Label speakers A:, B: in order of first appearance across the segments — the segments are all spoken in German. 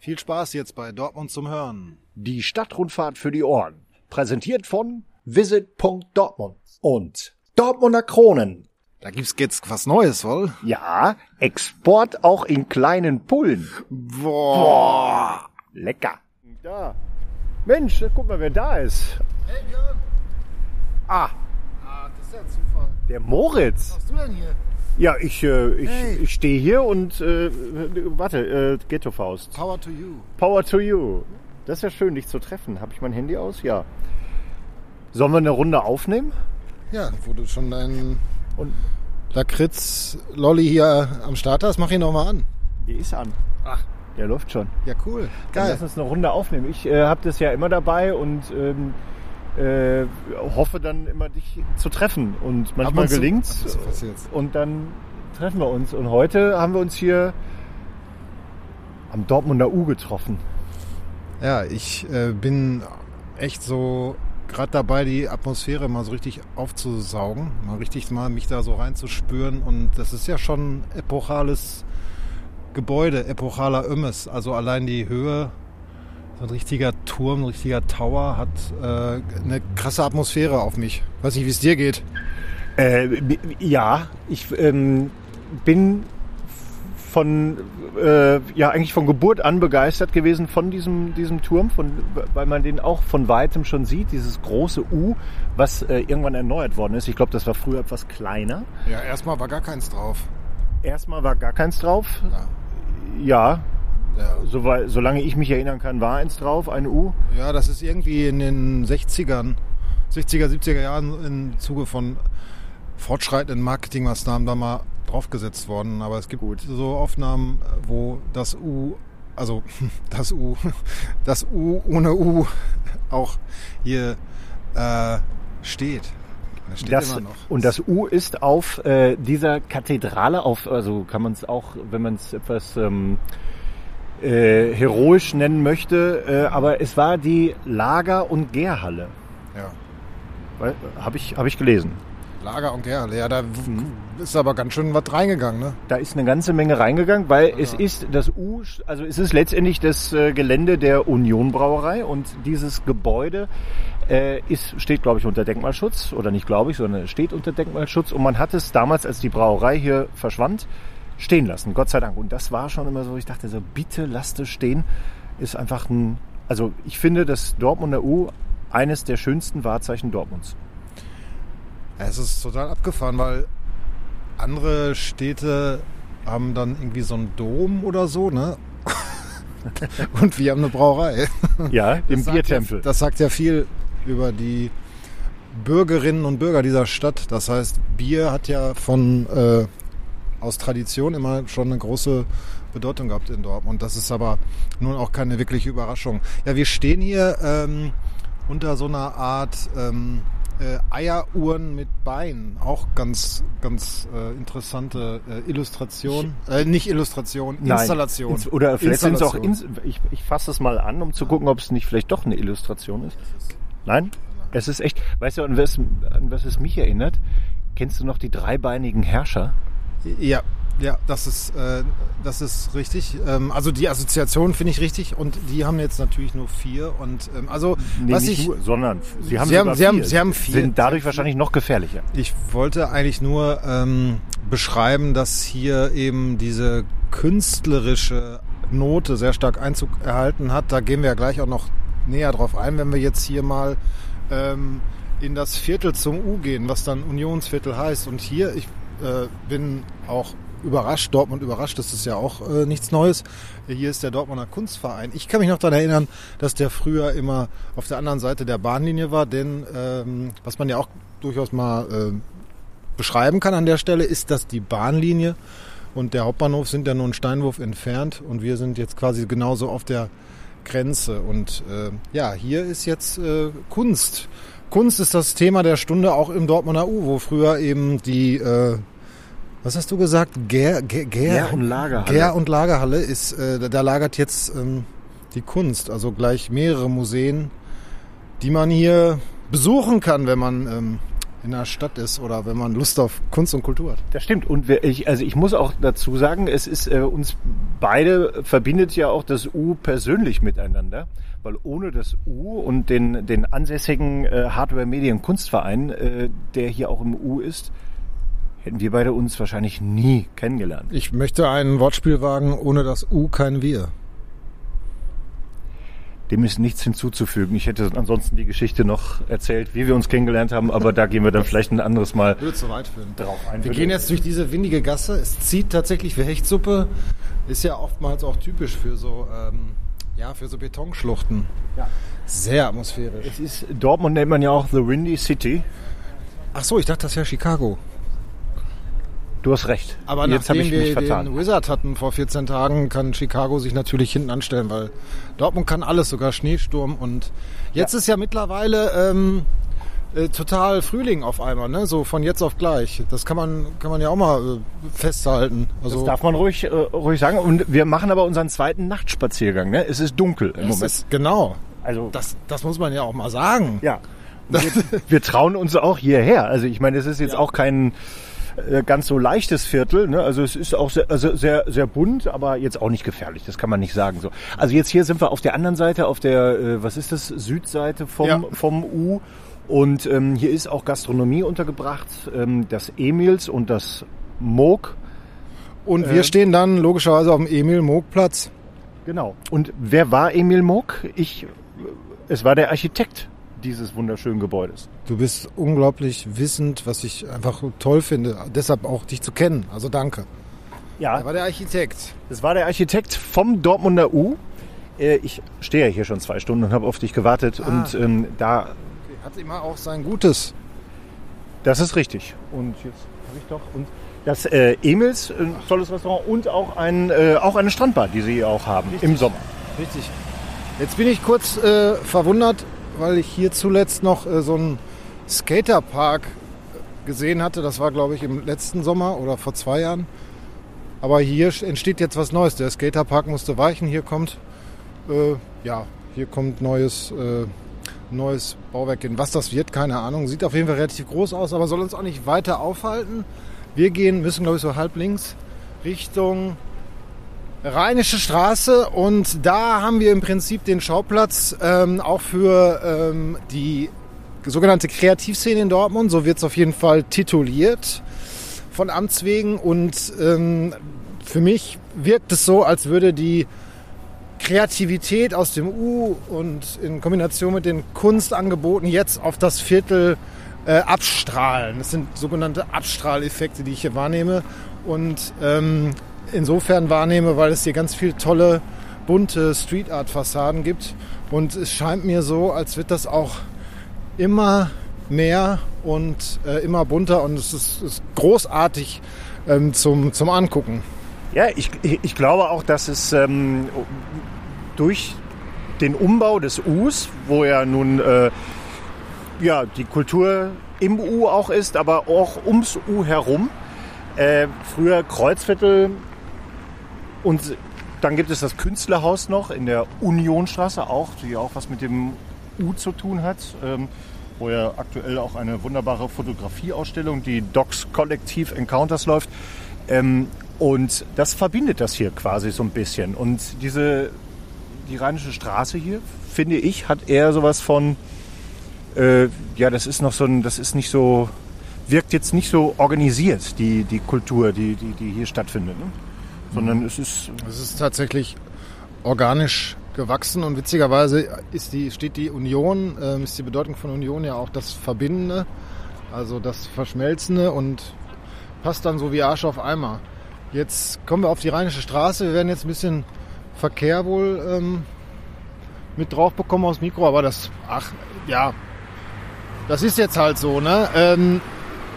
A: Viel Spaß jetzt bei Dortmund zum Hören.
B: Die Stadtrundfahrt für die Ohren. Präsentiert von Visit.Dortmund und Dortmunder Kronen.
A: Da gibt's jetzt was Neues, wohl?
B: Ja, Export auch in kleinen Pullen.
A: Boah.
B: Lecker. Da. Mensch, guck mal, wer da ist.
A: Hey Björn.
B: Ah,
A: Ah, das ist ja ein Zufall.
B: der Moritz.
A: Was machst du denn hier?
B: Ja, ich, äh, ich,
A: Hey.
B: ich stehe hier und äh, warte, äh, Ghetto Faust.
A: Power to you.
B: Power to you. Das ist ja schön, dich zu treffen. Habe ich mein Handy aus? Ja. Sollen wir eine Runde aufnehmen?
A: Ja, wo du schon deinen
B: Und
A: Lakritz-Lolli hier am Start hast, mach ihn doch mal an.
B: die ist an.
A: Ach.
B: Der läuft schon.
A: Ja, cool.
B: Dann
A: Geil.
B: lass uns eine Runde aufnehmen. Ich äh, habe das ja immer dabei und ähm, äh, hoffe dann immer dich zu treffen. Und manchmal
A: und
B: gelingt's.
A: Und
B: dann treffen wir uns. Und heute haben wir uns hier am Dortmunder U getroffen.
A: Ja, ich äh, bin echt so gerade dabei, die Atmosphäre mal so richtig aufzusaugen, mal richtig mal mich da so reinzuspüren. Und das ist ja schon epochales Gebäude, epochaler Ömmes. Also allein die Höhe, so ein richtiger Turm, ein richtiger Tower hat äh, eine krasse Atmosphäre auf mich. Weiß nicht, wie es dir geht.
B: Äh, ja, ich ähm, bin von äh, ja eigentlich von Geburt an begeistert gewesen von diesem diesem Turm, von, weil man den auch von weitem schon sieht, dieses große U, was äh, irgendwann erneuert worden ist. Ich glaube, das war früher etwas kleiner.
A: Ja, erstmal war gar keins drauf.
B: Erstmal war gar keins drauf.
A: Ja.
B: Ja,
A: Ja.
B: so, solange ich mich erinnern kann, war eins drauf, ein U.
A: Ja, das ist irgendwie in den 60ern, 60er, 70er Jahren im Zuge von fortschreitenden Marketingmaßnahmen da mal draufgesetzt worden. Aber es gibt so Aufnahmen, wo das U, also das U, das U ohne U auch hier äh, steht. Das steht
B: Das,
A: immer noch.
B: und das U ist auf äh, dieser Kathedrale, auf, also kann man es auch, wenn man es etwas ähm, äh, heroisch nennen möchte, äh, aber es war die Lager- und Gärhalle.
A: ja.
B: Habe ich, hab ich gelesen.
A: Lager und Gerle, ja, da
B: Mhm.
A: ist aber ganz schön was reingegangen, ne?
B: Da ist eine ganze Menge reingegangen, weil es ist das U, also es ist letztendlich das äh, Gelände der Union Brauerei und dieses Gebäude äh, ist, steht, glaube ich, unter Denkmalschutz oder nicht, glaube ich, sondern steht unter Denkmalschutz und man hat es damals, als die Brauerei hier verschwand, stehen lassen, Gott sei Dank. Und das war schon immer so, ich dachte so, bitte lasst es stehen, ist einfach ein, also ich finde das Dortmunder U eines der schönsten Wahrzeichen Dortmunds.
A: Es ist total abgefahren, weil andere Städte haben dann irgendwie so einen Dom oder so, ne? Und wir haben eine Brauerei.
B: Ja,
A: sagt
B: Biertempel.
A: Ja, das sagt ja viel über die Bürgerinnen und Bürger dieser Stadt. Das heißt, Bier hat ja von äh, aus Tradition immer schon eine große Bedeutung gehabt in Dortmund. Das ist aber nun auch keine wirkliche Überraschung. Ja, wir stehen hier ähm, unter so einer Art ähm, äh, Eieruhren mit Beinen. Auch ganz, ganz äh, interessante äh, Illustration. Äh, nicht Illustration,
B: Nein,
A: Installation.
B: ins- oder vielleicht sind es auch, ins, ich, ich fasse es mal an, um zu gucken, ob es nicht vielleicht doch eine Illustration ist. Nein? Es ist echt, weißt du, an was, an was es mich erinnert? Kennst du noch die dreibeinigen Herrscher?
A: Ja, ja, das ist, äh, das ist richtig. Ähm, also die Assoziation finde ich richtig und die haben jetzt natürlich nur vier und ähm, also
B: Nee,
A: was
B: nicht
A: ich
B: nur, sondern sie haben
A: Sie haben- sie haben-
B: vier.
A: sie haben vier.
B: Sind dadurch wahrscheinlich noch gefährlicher.
A: ich wollte eigentlich nur ähm, beschreiben, dass hier eben diese künstlerische Note sehr stark Einzug erhalten hat. Da gehen wir ja gleich auch noch näher drauf ein, wenn wir jetzt hier mal ähm, in das Viertel zum U gehen, was dann Unionsviertel heißt. Und hier, ich äh, bin auch überrascht, Dortmund überrascht, das ist ja auch äh, nichts Neues. Hier ist der Dortmunder Kunstverein. Ich kann mich noch daran erinnern, dass der früher immer auf der anderen Seite der Bahnlinie war, denn ähm, was man ja auch durchaus mal äh, beschreiben kann an der Stelle, ist, dass die Bahnlinie und der Hauptbahnhof sind ja nur einen Steinwurf entfernt und wir sind jetzt quasi genauso auf der Grenze. Und äh, ja, hier ist jetzt äh, Kunst. Kunst ist das Thema der Stunde auch im Dortmunder U, wo früher eben die, äh, was hast du gesagt, Gär, Gär, Gär,
B: Gär- und Lagerhalle.
A: Gär und Lagerhalle ist, äh, da- lagert jetzt ähm, die Kunst, also gleich mehrere Museen, die man hier besuchen kann, wenn man ähm, in der Stadt ist oder wenn man Lust auf Kunst und Kultur hat.
B: Das stimmt. Und ich, also ich muss auch dazu sagen, es ist äh, uns beide verbindet ja auch das U persönlich miteinander, weil ohne das U und den, den ansässigen äh, Hardware Medien Kunstverein, äh, der hier auch im U ist, hätten wir beide uns wahrscheinlich nie kennengelernt.
A: Ich möchte ein Wortspiel wagen, ohne das U kein Wir.
B: Dem ist nichts hinzuzufügen. Ich hätte ansonsten die Geschichte noch erzählt, wie wir uns kennengelernt haben, aber da gehen wir dann vielleicht ein anderes Mal
A: Würde zu weit führen.
B: drauf ein.
A: Wir gehen jetzt durch diese windige Gasse. Es zieht tatsächlich für Hechtsuppe. Ist ja oftmals auch typisch für so, ähm, ja, für so Betonschluchten.
B: Ja.
A: Sehr atmosphärisch.
B: Es ist, Dortmund nennt man ja auch The Windy City.
A: Ach so, ich dachte, das wäre Chicago.
B: Du hast recht.
A: Aber
B: jetzt habe
A: nachdem
B: ich mich
A: wir
B: vertan.
A: den Wizard hatten vor 14 Tagen, kann Chicago sich natürlich hinten anstellen, weil Dortmund kann alles, sogar Schneesturm. Und jetzt ist ja mittlerweile ähm, äh, total Frühling auf einmal, ne? So von jetzt auf gleich. Das kann man, kann man ja auch mal äh, festhalten. Also
B: Das darf man ruhig, äh, ruhig sagen. Und wir machen aber unseren zweiten Nachtspaziergang. Ne? Es ist dunkel im
A: das
B: Moment.
A: ist, genau.
B: also
A: Das, das muss man ja auch mal sagen.
B: ja. Wir, wir trauen uns auch hierher. Also ich meine, es ist jetzt
A: Ja.
B: auch kein äh, ganz so leichtes Viertel. Ne? Also es ist auch sehr, also sehr, sehr bunt, aber jetzt auch nicht gefährlich. Das kann man nicht sagen. So. Also jetzt hier sind wir auf der anderen Seite, auf der, äh, was ist das, Südseite vom,
A: Ja.
B: vom U. Und ähm, hier ist auch Gastronomie untergebracht. Ähm, das Emils und das Moog.
A: Und
B: Äh.
A: wir stehen dann logischerweise auf dem Emil-Moog-Platz.
B: Genau. Und wer war Emil Moog? Ich, es war der Architekt dieses wunderschönen Gebäudes.
A: Du bist unglaublich wissend, was ich einfach toll finde. Deshalb auch dich zu kennen. Also danke.
B: Ja,
A: Er war der Architekt.
B: es war der Architekt vom Dortmunder U. Äh, Ich stehe ja hier schon zwei Stunden und habe auf dich gewartet.
A: Ah.
B: Und ähm, da,
A: Hat immer auch sein Gutes.
B: das ist richtig. Und jetzt habe ich doch. Und das äh, Emils, ein tolles Restaurant und auch, ein, äh, auch eine Strandbar, die sie auch haben im Sommer.
A: Richtig. Jetzt bin ich kurz äh, verwundert, weil ich hier zuletzt noch äh, so einen Skaterpark gesehen hatte. Das war, glaube ich, im letzten Sommer oder vor zwei Jahren. Aber hier entsteht jetzt was Neues. Der Skaterpark musste weichen. Hier kommt, äh, ja, hier kommt neues, äh, neues Bauwerk hin. Was das wird, keine Ahnung. Sieht auf jeden Fall relativ groß aus, aber soll uns auch nicht weiter aufhalten. Wir gehen, müssen, glaube ich, so halb links Richtung Rheinische Straße und da haben wir im Prinzip den Schauplatz ähm, auch für ähm, die sogenannte Kreativszene in Dortmund. So wird es auf jeden Fall tituliert von Amts wegen und ähm, für mich wirkt es so, als würde die Kreativität aus dem U und in Kombination mit den Kunstangeboten jetzt auf das Viertel äh, abstrahlen. Das sind sogenannte Abstrahleffekte, die ich hier wahrnehme und ähm, insofern wahrnehme, weil es hier ganz viele tolle, bunte Street Art Fassaden gibt. Und es scheint mir so, als wird das auch immer mehr und äh, immer bunter und es ist, ist großartig ähm, zum, zum Angucken.
B: Ja, ich, ich glaube auch, dass es ähm, durch den Umbau des Us, wo ja nun äh, ja, die Kultur im U auch ist, aber auch ums U herum, äh, früher Kreuzviertel und dann gibt es das Künstlerhaus noch in der Unionstraße auch, die auch was mit dem U zu tun hat. Ähm, wo ja aktuell auch eine wunderbare Fotografieausstellung, die Docs Kollektiv Encounters läuft. Ähm, und das verbindet das hier quasi so ein bisschen. Und diese, die Rheinische Straße hier, finde ich, hat eher sowas von, äh, ja, das ist noch so ein, das ist nicht so, wirkt jetzt nicht so organisiert, die, die Kultur, die, die, die hier stattfindet. Ne? Sondern es ist,
A: Es ist tatsächlich organisch gewachsen und witzigerweise ist die, steht die Union, ähm, ist die Bedeutung von Union ja auch das Verbindende, also das Verschmelzende und passt dann so wie Arsch auf Eimer. Jetzt kommen wir auf die Rheinische Straße. Wir werden jetzt ein bisschen Verkehr wohl ähm, mit drauf bekommen aufs Mikro, aber das, ach ja, das ist jetzt halt so, ne? Ähm,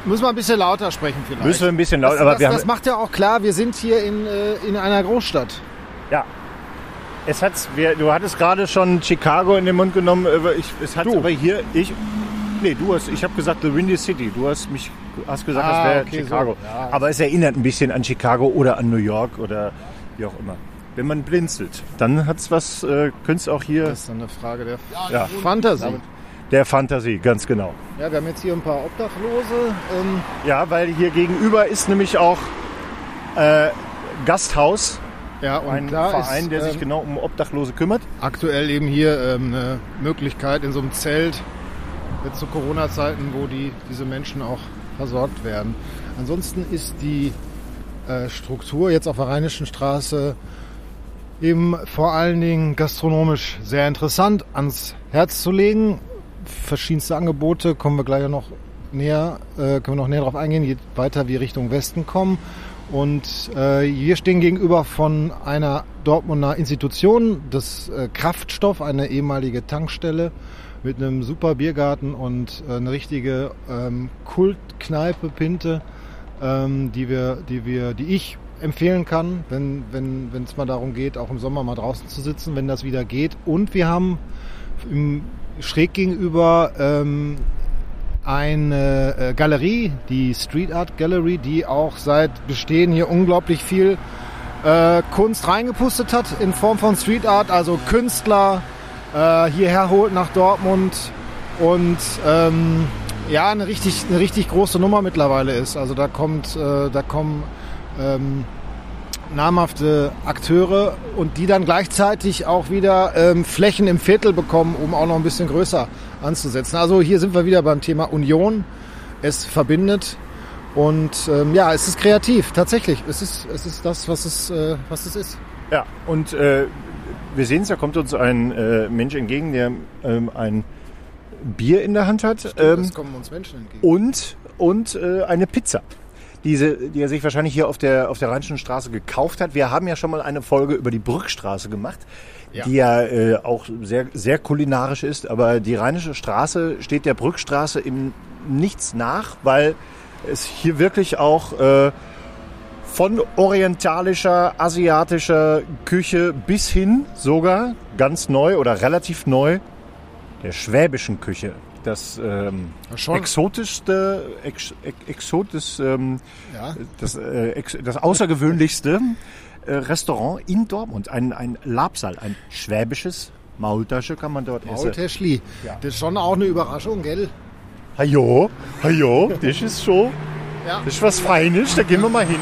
A: müssen wir ein bisschen lauter sprechen vielleicht.
B: müssen wir ein bisschen laut,
A: das,
B: aber
A: das,
B: wir
A: das
B: haben,
A: macht ja auch klar, wir sind hier in, äh, in einer Großstadt.
B: Ja. Es hat's, wir, du hattest gerade schon Chicago in den Mund genommen. aber Ich, es hat aber hier, ich, nee, du hast, ich habe gesagt The Windy City. Du hast mich, hast gesagt,
A: Ah,
B: das wäre
A: okay,
B: Chicago.
A: so. Ja.
B: aber es erinnert ein bisschen an Chicago oder an New York oder wie auch immer. Wenn man blinzelt, dann hat's was, äh, könnte es auch hier,
A: Das ist dann eine Frage der
B: ja.
A: Fantasie.
B: Der Fantasie, ganz genau.
A: Ja, wir haben jetzt hier ein paar Obdachlose. Ähm,
B: Ja, weil hier gegenüber ist nämlich auch äh, Gasthaus,
A: ja, und
B: ein
A: da
B: Verein,
A: ist
B: der sich
A: ähm,
B: genau um Obdachlose kümmert.
A: aktuell eben hier ähm, eine Möglichkeit in so einem Zelt jetzt zu Corona-Zeiten, wo die, diese Menschen auch versorgt werden. Ansonsten ist die äh, Struktur jetzt auf der Rheinischen Straße eben vor allen Dingen gastronomisch sehr interessant ans Herz zu legen. Verschiedenste Angebote, kommen wir gleich noch näher, äh, können wir noch näher drauf eingehen, je weiter wir Richtung Westen kommen. Und äh, wir stehen gegenüber von einer Dortmunder Institution, das äh, Kraftstoff, eine ehemalige Tankstelle mit einem super Biergarten und äh, eine richtige ähm, Kultkneipe Pinte, ähm, die wir, die wir, die ich empfehlen kann, wenn wenn wenn es mal darum geht, auch im Sommer mal draußen zu sitzen, wenn das wieder geht. Und wir haben im, schräg gegenüber ähm, eine äh, Galerie, die Street Art Gallery, die auch seit Bestehen hier unglaublich viel äh, Kunst reingepustet hat in Form von Street Art, also Künstler äh, hierher holt nach Dortmund und ähm, ja eine richtig eine richtig große Nummer mittlerweile ist. Also da kommt äh, da kommen ähm, namhafte Akteure und die dann gleichzeitig auch wieder ähm, Flächen im Viertel bekommen, um auch noch ein bisschen größer anzusetzen. Also hier sind wir wieder beim Thema Union. Es verbindet und ähm, ja, es ist kreativ, tatsächlich. Es ist, es ist das, was es, äh, was es ist.
B: Ja, und äh, wir sehen es, da kommt uns ein äh, Mensch entgegen, der ähm, ein Bier in der Hand hat ähm,
A: es kommen uns Menschen entgegen.
B: und, und äh, eine Pizza. Diese, die er sich wahrscheinlich hier auf der, auf der Rheinischen Straße gekauft hat. Wir haben ja schon mal eine Folge über die Brückstraße gemacht,
A: Ja.
B: die ja äh, auch sehr, sehr kulinarisch ist. Aber die Rheinische Straße steht der Brückstraße im Nichts nach, weil es hier wirklich auch äh, von orientalischer, asiatischer Küche bis hin sogar ganz neu oder relativ neu der schwäbischen Küche. Das ähm, exotischste, ex, ex, exotisch, ähm,
A: Ja.
B: das, äh, ex, das außergewöhnlichste äh, Restaurant in Dortmund. Ein, ein Labsal, ein schwäbisches Maultasche kann man dort essen.
A: Maultäschli.
B: Ja.
A: Das ist schon auch eine Überraschung, gell?
B: Hajo, hajo, das ist schon,
A: Ja.
B: das ist was Feines, da gehen wir mal hin.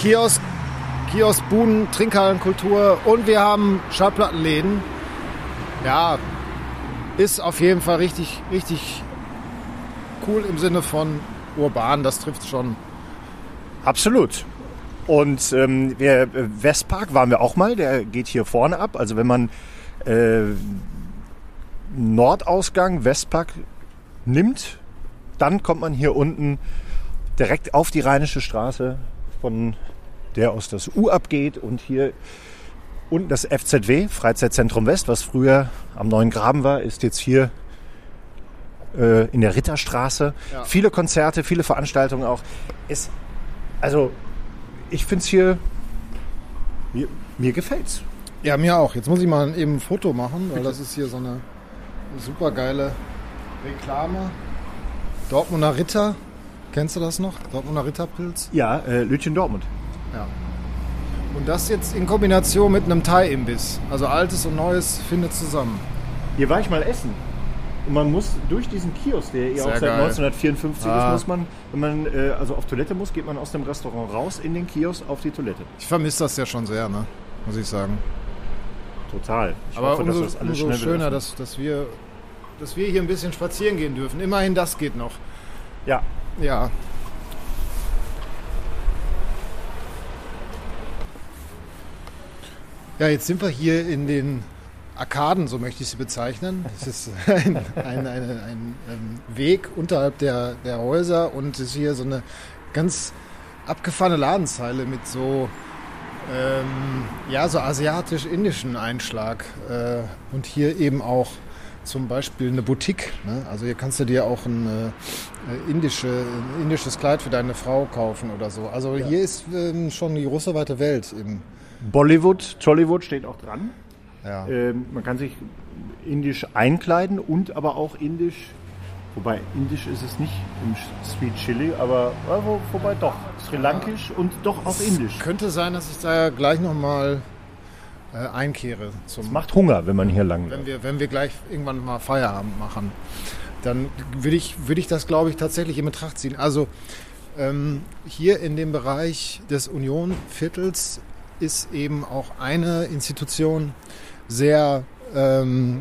A: Kiosk, Kiosk, Buden, Trinkhallenkultur und wir haben Schallplattenläden. Ja, ist auf jeden Fall richtig, richtig cool im Sinne von urban. Das trifft schon.
B: Absolut. Und ähm, äh, Westpark waren wir auch mal, der geht hier vorne ab. Also wenn man äh, Nordausgang Westpark nimmt, dann kommt man hier unten direkt auf die Rheinische Straße, von der aus das U abgeht und hier unten das FZW, Freizeitzentrum West, was früher am Neuen Graben war, ist jetzt hier äh, in der Ritterstraße.
A: Ja.
B: Viele Konzerte, viele Veranstaltungen auch. Es, also ich finde es hier, mir, mir gefällt's.
A: Ja, mir auch. Jetzt muss ich mal eben ein Foto machen, weil das ist hier so eine super geile Reklame. Dortmunder Ritter. Kennst du das noch? Dortmunder Ritterpilz.
B: Ja, äh, Lütchen Dortmund.
A: Ja. Und das jetzt in Kombination mit einem Thai-Imbiss. Also altes und neues findet zusammen.
B: Hier war ich mal essen. Und man muss durch diesen Kiosk, der ja auch seit
A: geil.
B: 1954
A: Ah.
B: ist, muss man, wenn man äh, also auf Toilette muss, geht man aus dem Restaurant raus in den Kiosk auf die Toilette.
A: Ich vermisse das ja schon sehr, ne? muss ich sagen.
B: Total. Ich
A: Aber
B: hoffe,
A: umso,
B: das
A: umso schöner, dass, dass, wir, dass wir hier ein bisschen spazieren gehen dürfen. Immerhin das geht noch.
B: Ja,
A: Ja. Ja, jetzt sind wir hier in den Arkaden, so möchte ich sie bezeichnen. Es ist ein, ein, ein, ein, Weg unterhalb der, der Häuser und es ist hier so eine ganz abgefahrene Ladenzeile mit so, ähm, ja, so asiatisch-indischen Einschlag. Äh, und hier eben auch zum Beispiel eine Boutique. Ne? Also hier kannst du dir auch ein äh, indische, ein indisches Kleid für deine Frau kaufen oder so. Also hier ist ähm, schon die große weite Welt. Im,
B: Bollywood, Tollywood steht auch dran.
A: ja.
B: Ähm, man kann sich indisch einkleiden und aber auch indisch, wobei indisch ist es nicht im Sweet Chili, aber äh, wo, wobei doch, Sri Lankisch und doch auch indisch.
A: Könnte sein, dass ich da gleich nochmal äh, einkehre. Zum,
B: Es macht Hunger, wenn man hier lang
A: wenn wir, wenn wir gleich irgendwann mal Feierabend machen, dann würde ich, würde ich das, glaube ich, tatsächlich in Betracht ziehen. Also ähm, hier in dem Bereich des Unionviertels ist eben auch eine Institution sehr ähm,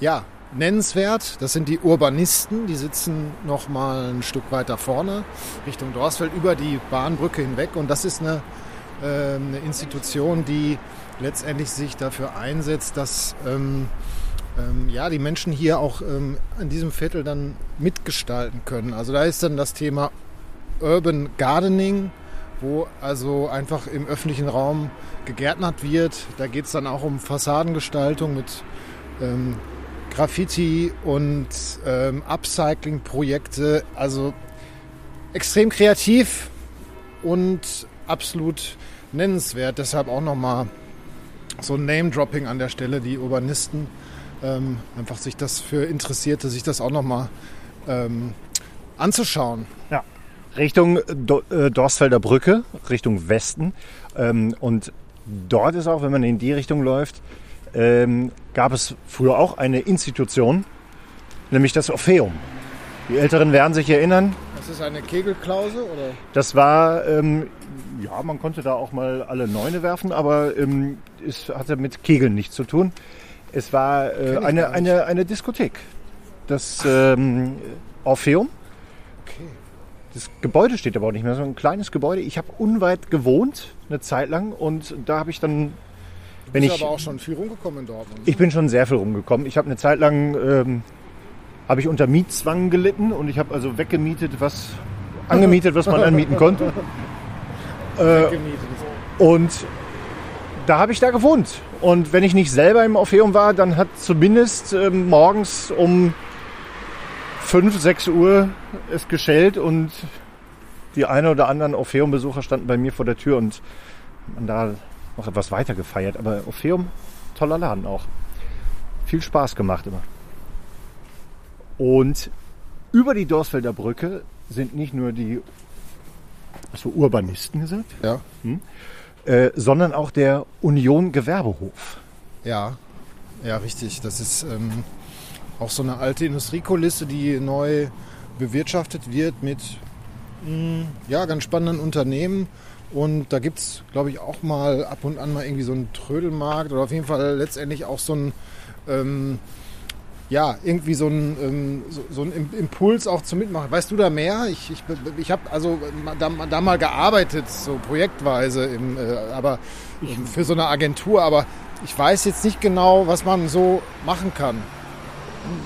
A: ja, nennenswert. Das sind die Urbanisten. Die sitzen noch mal ein Stück weiter vorne Richtung Dorsfeld über die Bahnbrücke hinweg. Und das ist eine, ähm, eine Institution, die letztendlich sich dafür einsetzt, dass ähm, ähm, ja, die Menschen hier auch ähm, an diesem Viertel dann mitgestalten können. Also da ist dann das Thema Urban Gardening, wo also einfach im öffentlichen Raum gegärtnert wird. Da geht es dann auch um Fassadengestaltung mit ähm, Graffiti und ähm, Upcycling-Projekte. Also extrem kreativ und absolut nennenswert. Deshalb auch nochmal so ein Name-Dropping an der Stelle, die Urbanisten. Ähm, einfach sich das für Interessierte, sich das auch nochmal ähm, anzuschauen.
B: Ja. Richtung Do äh, Dorsfelder Brücke, Richtung Westen. Ähm, und dort ist auch, wenn man in die Richtung läuft, ähm, gab es früher auch eine Institution, nämlich das Orpheum. Die Älteren werden sich erinnern,
A: Das ist eine Kegelklause oder?
B: das war, ähm, ja, man konnte da auch mal alle Neune werfen, aber ähm, es hatte mit Kegeln nichts zu tun. Es war äh, eine, eine, eine Diskothek. Das ähm, Orpheum.
A: Okay.
B: Das Gebäude steht aber auch nicht mehr, so ein kleines Gebäude. Ich habe unweit gewohnt, eine Zeit lang, und da habe ich dann, wenn
A: Bist
B: ich,
A: aber auch schon viel rumgekommen in Dortmund.
B: ich bin schon sehr viel rumgekommen. Ich habe eine Zeit lang, ähm, habe ich unter Mietzwang gelitten und ich habe also weggemietet, was angemietet, was man anmieten konnte. Äh, und da habe ich da gewohnt. Und wenn ich nicht selber im Orpheum war, dann hat zumindest ähm, morgens um 5, 6 Uhr es geschellt und die eine oder anderen Orpheum-Besucher standen bei mir vor der Tür und haben da noch etwas weiter gefeiert. Aber Orpheum, toller Laden auch. Viel Spaß gemacht immer. Und über die Dorsfelder Brücke sind nicht nur die hast du Urbanisten gesagt?
A: Ja.
B: äh, sondern auch der Union Gewerbehof.
A: Ja, ja, richtig. Das ist ähm, auch so eine alte Industriekulisse, die neu bewirtschaftet wird mit mh, ja, ganz spannenden Unternehmen. Und da gibt es, glaube ich, auch mal ab und an mal irgendwie so einen Trödelmarkt oder auf jeden Fall letztendlich auch so ein, ähm, ja, irgendwie so ein, ähm, so, so ein Im- Impuls auch zum Mitmachen. Weißt du da mehr? Ich, ich, ich habe also da, da mal gearbeitet, so projektweise, im, äh, aber ähm, für so eine Agentur, aber ich weiß jetzt nicht genau, was man so machen kann.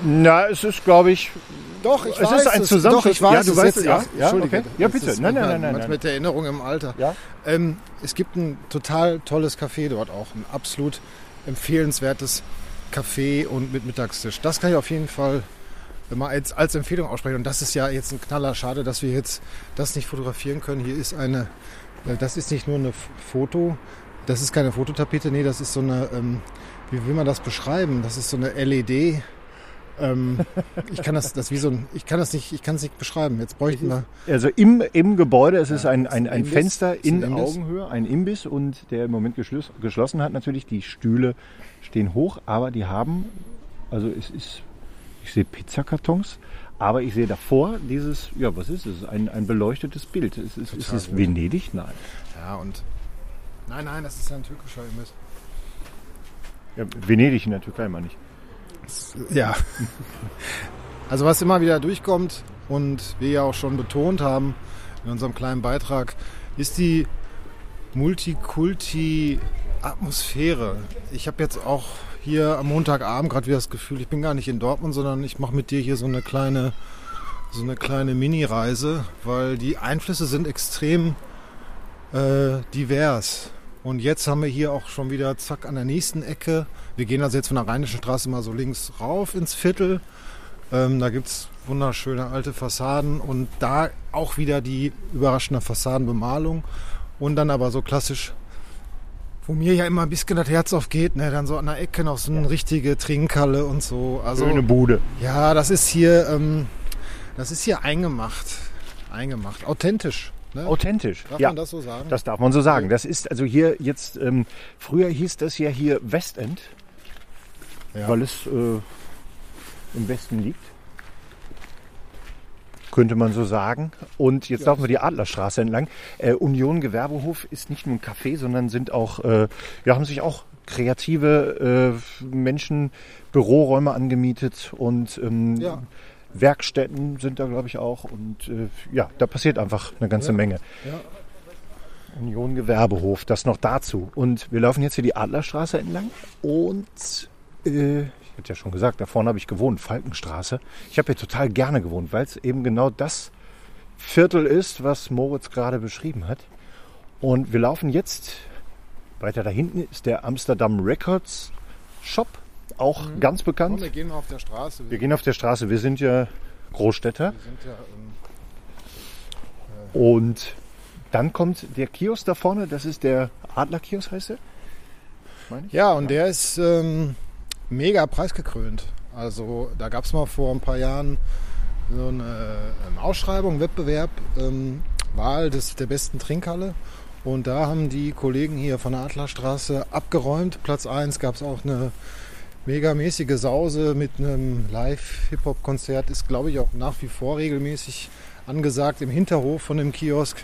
B: Na, es ist, glaube ich,
A: Doch, ich
B: Es ist
A: weiß
B: ein
A: es.
B: Zusammenschluss.
A: Doch, ich weiß
B: Ja, du
A: es
B: weißt es, ja. Ja, okay. Ja, bitte.
A: ist
B: Nein, nein, nein, nein, nein.
A: Mit der Erinnerung im Alter.
B: Ja.
A: Ähm, es gibt ein total tolles Café dort auch. Ein absolut empfehlenswertes Café und mit Mittagstisch. Das kann ich auf jeden Fall mal als, als Empfehlung aussprechen. Und das ist ja jetzt ein Knaller. Schade, dass wir jetzt das nicht fotografieren können. Hier ist eine, äh, das ist nicht nur eine Foto, das ist keine Fototapete, nee, das ist so eine, ähm, wie will man das beschreiben? Das ist so eine LED. Ähm, ich kann das, das wie so ein, ich kann das nicht, ich kann es nicht beschreiben. Jetzt bräuchten wir.
B: Also im, im Gebäude, es ist ein, ein,
A: ein
B: ein
A: Imbiss.
B: Fenster
A: ein
B: in
A: Imbiss.
B: Augenhöhe, ein Imbiss und der im Moment geschloss, geschlossen hat natürlich. Die Stühle stehen hoch, aber die haben, also es ist, ich sehe Pizzakartons, aber ich sehe davor dieses, ja was ist es, ein, ein beleuchtetes Bild. Ist, ist, ist es. Venedig? Nein.
A: Ja, und. Nein, nein, das ist ja ein türkischer Imbiss.
B: Ja, Venedig in der Türkei meine ich.
A: Ja. Also was immer wieder durchkommt und wir ja auch schon betont haben in unserem kleinen Beitrag, ist die Multikulti-Atmosphäre. Ich habe jetzt auch hier am Montagabend gerade wieder das Gefühl, ich bin gar nicht in Dortmund, sondern ich mache mit dir hier so eine kleine, so eine kleine Mini-Reise, weil die Einflüsse sind extrem äh, divers. Und jetzt haben wir hier auch schon wieder zack an der nächsten Ecke. Wir gehen also jetzt von der Rheinischen Straße mal so links rauf ins Viertel. Ähm, da gibt es wunderschöne alte Fassaden und da auch wieder die überraschende Fassadenbemalung. Und dann aber so klassisch, wo mir ja immer ein bisschen das Herz aufgeht, ne? dann so an der Ecke noch so eine richtige Trinkhalle und so. Also,
B: Schöne Bude.
A: ja, das ist hier, ähm, das ist hier eingemacht. Eingemacht. Authentisch. Ne?
B: Authentisch.
A: Darf
B: ja,
A: man das so sagen?
B: das darf man so sagen. Das ist also hier jetzt, ähm, früher hieß das ja hier Westend,
A: Ja.
B: weil es äh, im Westen liegt. Könnte man so sagen. Und jetzt laufen wir die Adlerstraße entlang. Äh, Union Gewerbehof ist nicht nur ein Café, sondern sind auch, äh, ja, haben sich auch kreative äh, Menschen Büroräume angemietet und ähm,
A: Ja.
B: Werkstätten sind da, glaube ich, auch. Und äh, ja, da passiert einfach eine ganze. Menge.
A: Ja.
B: Union Gewerbehof, das noch dazu. Und wir laufen jetzt hier die Adlerstraße entlang und äh, ich hatte ja schon gesagt, da vorne habe ich gewohnt, Falkenstraße. Ich habe hier total gerne gewohnt, weil es eben genau das Viertel ist, was Moritz gerade beschrieben hat. Und wir laufen jetzt, weiter da hinten ist der Amsterdam Records Shop, auch ganz
A: Komm,
B: bekannt.
A: wir gehen mal auf der Straße.
B: Wir gehen auf der Straße, wir sind ja Großstädter.
A: wir sind ja, ähm,
B: Und dann kommt der Kiosk da vorne, das ist der Adlerkiosk, heißt der? Meine ich?
A: Ja, und der ist ähm, mega preisgekrönt. Also da gab es mal vor ein paar Jahren so eine ähm, Ausschreibung, Wettbewerb, ähm, Wahl des, der besten Trinkhalle. Und da haben die Kollegen hier von der Adlerstraße abgeräumt. Platz 1 gab es auch eine megamäßige Sause mit einem Live-Hip-Hop-Konzert. Ist, glaube ich, auch nach wie vor regelmäßig angesagt im Hinterhof von dem Kiosk.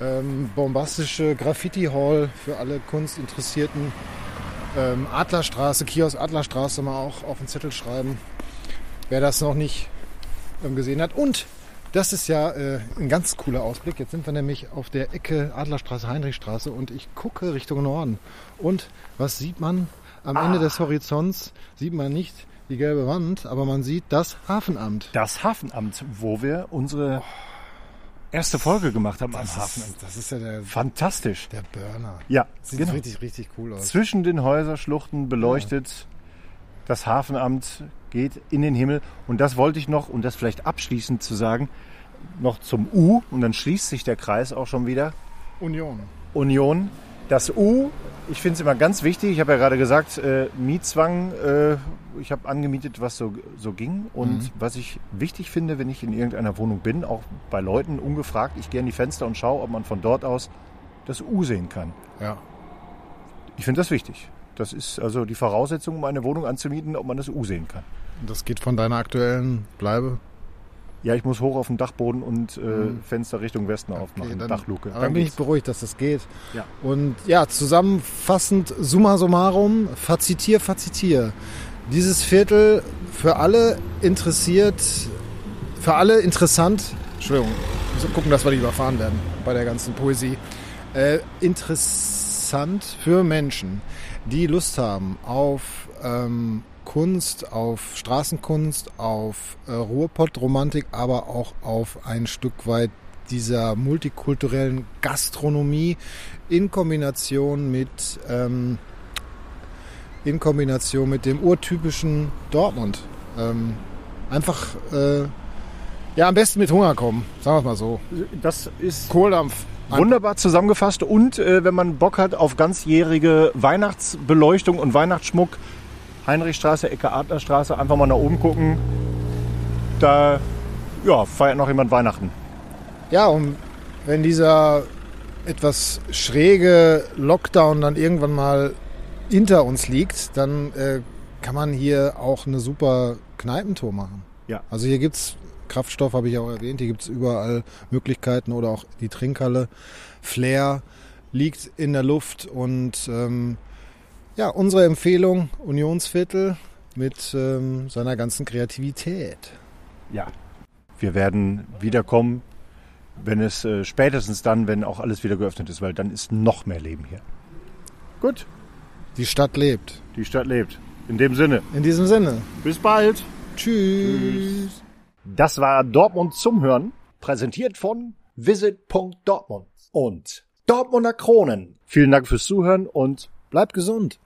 A: Ähm, bombastische Graffiti-Hall für alle Kunstinteressierten. Ähm, Adlerstraße, Kiosk Adlerstraße mal auch auf den Zettel schreiben, wer das noch nicht ähm, gesehen hat. Und das ist ja äh, ein ganz cooler Ausblick. Jetzt sind wir nämlich auf der Ecke Adlerstraße, Heinrichstraße und ich gucke Richtung Norden. Und was sieht man? Am Ende des Horizonts sieht man nicht die gelbe Wand, aber man sieht das Hafenamt.
B: Das Hafenamt, wo wir unsere erste Folge gemacht haben am
A: Das
B: Hafenamt.
A: ist, das ist ja der,
B: Fantastisch.
A: der Burner.
B: Ja,
A: Sieht
B: genau.
A: richtig, richtig cool aus.
B: Zwischen den Häuserschluchten beleuchtet das Hafenamt geht in den Himmel. Und das wollte ich noch, und das vielleicht abschließend zu sagen, noch zum U. Und dann schließt sich der Kreis auch schon wieder.
A: Union.
B: Union. Das U, ich finde es immer ganz wichtig. Ich habe ja gerade gesagt, äh, Mietzwang, äh, ich habe angemietet, was so, so ging. Und was ich wichtig finde, wenn ich in irgendeiner Wohnung bin, auch bei Leuten ungefragt, ich gehe an die Fenster und schaue, ob man von dort aus das U sehen kann.
A: Ja.
B: Ich finde das wichtig. Das ist also die Voraussetzung, um eine Wohnung anzumieten, ob man das U sehen kann.
A: Und Das geht von deiner aktuellen Bleibe.
B: Ja, ich muss hoch auf den Dachboden und äh, Fenster Richtung Westen aufmachen,
A: dann,
B: Dachluke.
A: Aber dann bin ich beruhigt, dass das geht.
B: Ja.
A: Und ja, zusammenfassend, summa summarum, fazitier, fazitier. Dieses Viertel für alle interessiert, für alle interessant, Entschuldigung, müssen gucken, dass wir die überfahren werden bei der ganzen Poesie. Äh, interessant für Menschen, die Lust haben auf ähm, Kunst, auf Straßenkunst, auf äh, Ruhrpott-Romantik, aber auch auf ein Stück weit dieser multikulturellen Gastronomie in Kombination mit ähm, in Kombination mit dem urtypischen Dortmund. Ähm, einfach äh, ja am besten mit Hunger kommen, sagen wir es mal so.
B: Das ist
A: Kohldampf.
B: Wunderbar zusammengefasst. Und äh, wenn man Bock hat auf ganzjährige Weihnachtsbeleuchtung und Weihnachtsschmuck, Heinrichstraße, Ecke Adlerstraße, einfach mal nach oben gucken. Da ja, feiert noch jemand Weihnachten.
A: Ja, und wenn dieser etwas schräge Lockdown dann irgendwann mal hinter uns liegt, dann äh, kann man hier auch eine super Kneipentour machen.
B: Ja.
A: Also hier gibt's Kraftstoff, habe ich auch erwähnt, hier gibt's überall Möglichkeiten oder auch die Trinkhalle. Flair liegt in der Luft und ähm, ja, unsere Empfehlung Unionsviertel mit ähm, seiner ganzen Kreativität.
B: Ja. Wir werden wiederkommen, wenn es äh, spätestens dann, wenn auch alles wieder geöffnet ist, weil dann ist noch mehr Leben hier. Gut,
A: Die Stadt lebt.
B: die Stadt lebt. In dem Sinne,
A: In diesem Sinne,
B: bis bald.
A: tschüss.
B: Das war Dortmund zum Hören, präsentiert von visit.dortmund und Dortmunder Kronen. Vielen Dank fürs Zuhören und
A: Bleibt gesund.